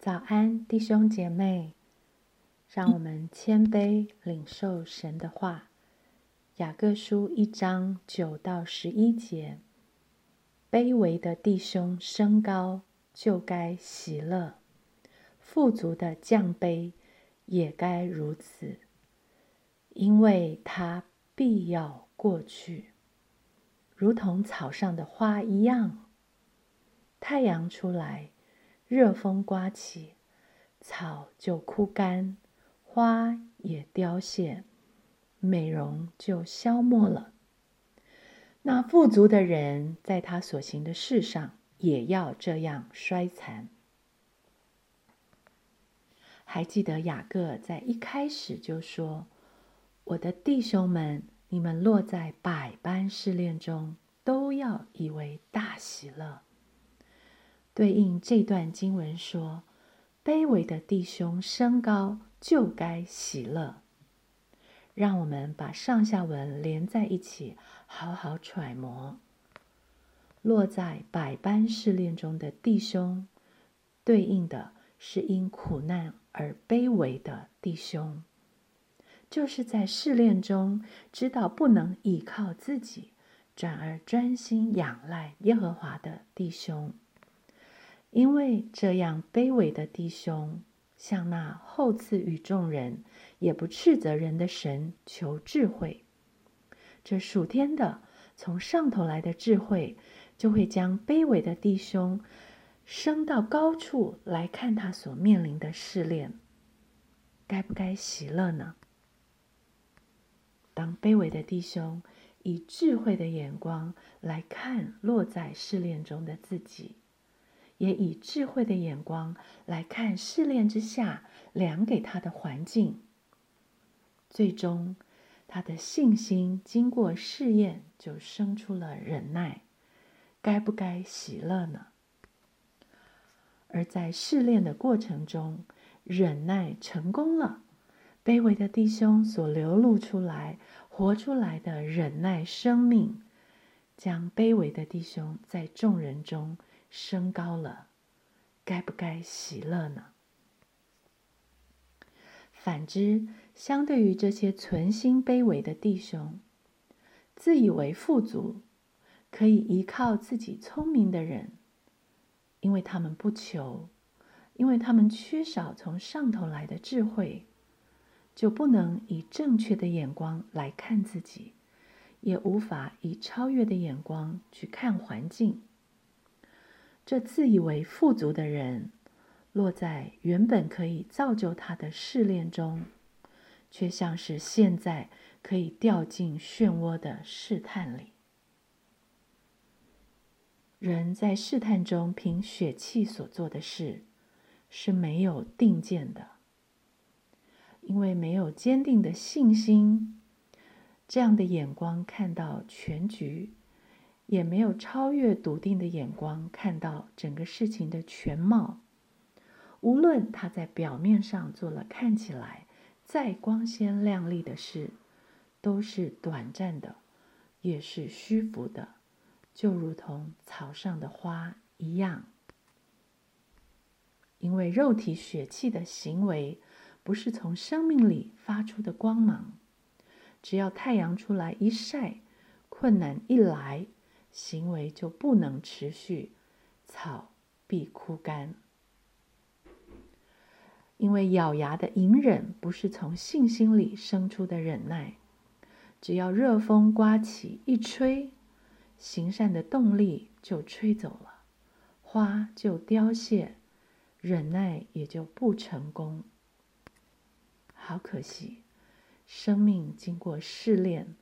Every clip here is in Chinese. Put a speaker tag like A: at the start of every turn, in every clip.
A: 早安，弟兄姐妹，让我们谦卑领受神的话。雅各书一章九到十一节：卑微的弟兄升高，就该喜乐；富足的降卑，也该如此，因为他必要过去，如同草上的花一样。太阳出来。热风刮起，草就枯干，花也凋谢，美容就消没了。那富足的人，在他所行的事上，也要这样衰残。还记得雅各在一开始就说：“我的弟兄们，你们落在百般试炼中，都要以为大喜乐。”对应这段经文说：“卑微的弟兄升高，就该喜乐。”让我们把上下文连在一起，好好揣摩。落在百般试炼中的弟兄，对应的是因苦难而卑微的弟兄，就是在试炼中知道不能依靠自己，转而专心仰赖耶和华的弟兄。因为这样卑微的弟兄，向那厚赐与众人也不斥责人的神求智慧，这属天的从上头来的智慧，就会将卑微的弟兄升到高处来看他所面临的试炼，该不该喜乐呢？当卑微的弟兄以智慧的眼光来看落在试炼中的自己。也以智慧的眼光来看试炼之下量给他的环境，最终他的信心经过试验，就生出了忍耐。该不该喜乐呢？而在试炼的过程中，忍耐成功了，卑微的弟兄所流露出来、活出来的忍耐生命，将卑微的弟兄在众人中。升高了，该不该喜乐呢？反之，相对于这些存心卑微的弟兄，自以为富足，可以依靠自己聪明的人，因为他们不求，因为他们缺少从上头来的智慧，就不能以正确的眼光来看自己，也无法以超越的眼光去看环境。这自以为富足的人，落在原本可以造就他的试炼中，却像是现在可以掉进漩涡的试探里。人在试探中凭血气所做的事是没有定见的，因为没有坚定的信心，这样的眼光看到全局。也没有超越笃定的眼光看到整个事情的全貌。无论他在表面上做了看起来再光鲜亮丽的事，都是短暂的，也是虚浮的，就如同草上的花一样。因为肉体血气的行为不是从生命里发出的光芒，只要太阳出来一晒，困难一来。行为就不能持续，草必枯干。因为咬牙的隐忍不是从信心里生出的忍耐，只要热风刮起一吹，行善的动力就吹走了，花就凋谢，忍耐也就不成功。好可惜，生命经过试炼，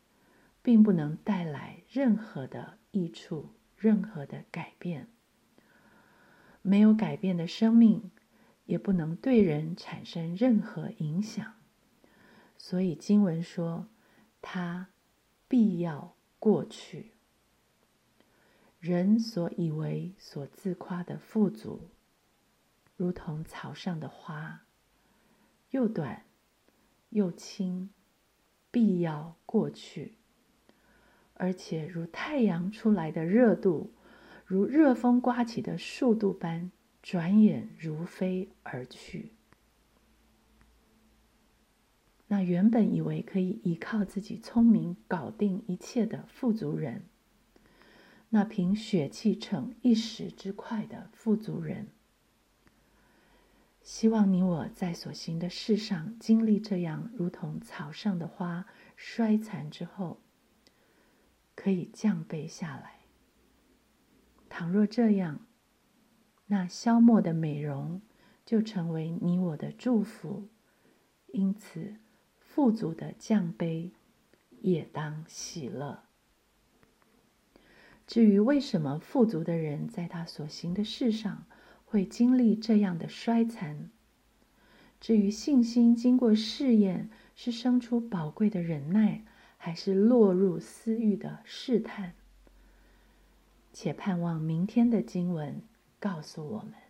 A: 并不能带来任何的。益处任何的改变，没有改变的生命，也不能对人产生任何影响。所以经文说，他必要过去。人所以为所自夸的富足，如同草上的花，又短又轻，必要过去。而且如太阳出来的热度，如热风刮起的速度般转眼如飞而去。那原本以为可以依靠自己聪明搞定一切的富足人，那凭血气逞一时之快的富足人，希望你我在所行的事上经历这样如同草上的花衰残之后，可以降卑下来。倘若这样，那消磨的美容就成为你我的祝福。因此。富足的降卑，也当喜乐。至于为什么富足的人在他所行的事上会经历这样的衰残，至于信心经过试验是生出宝贵的忍耐，还是落入私欲的试探，且盼望明天的经文告诉我们。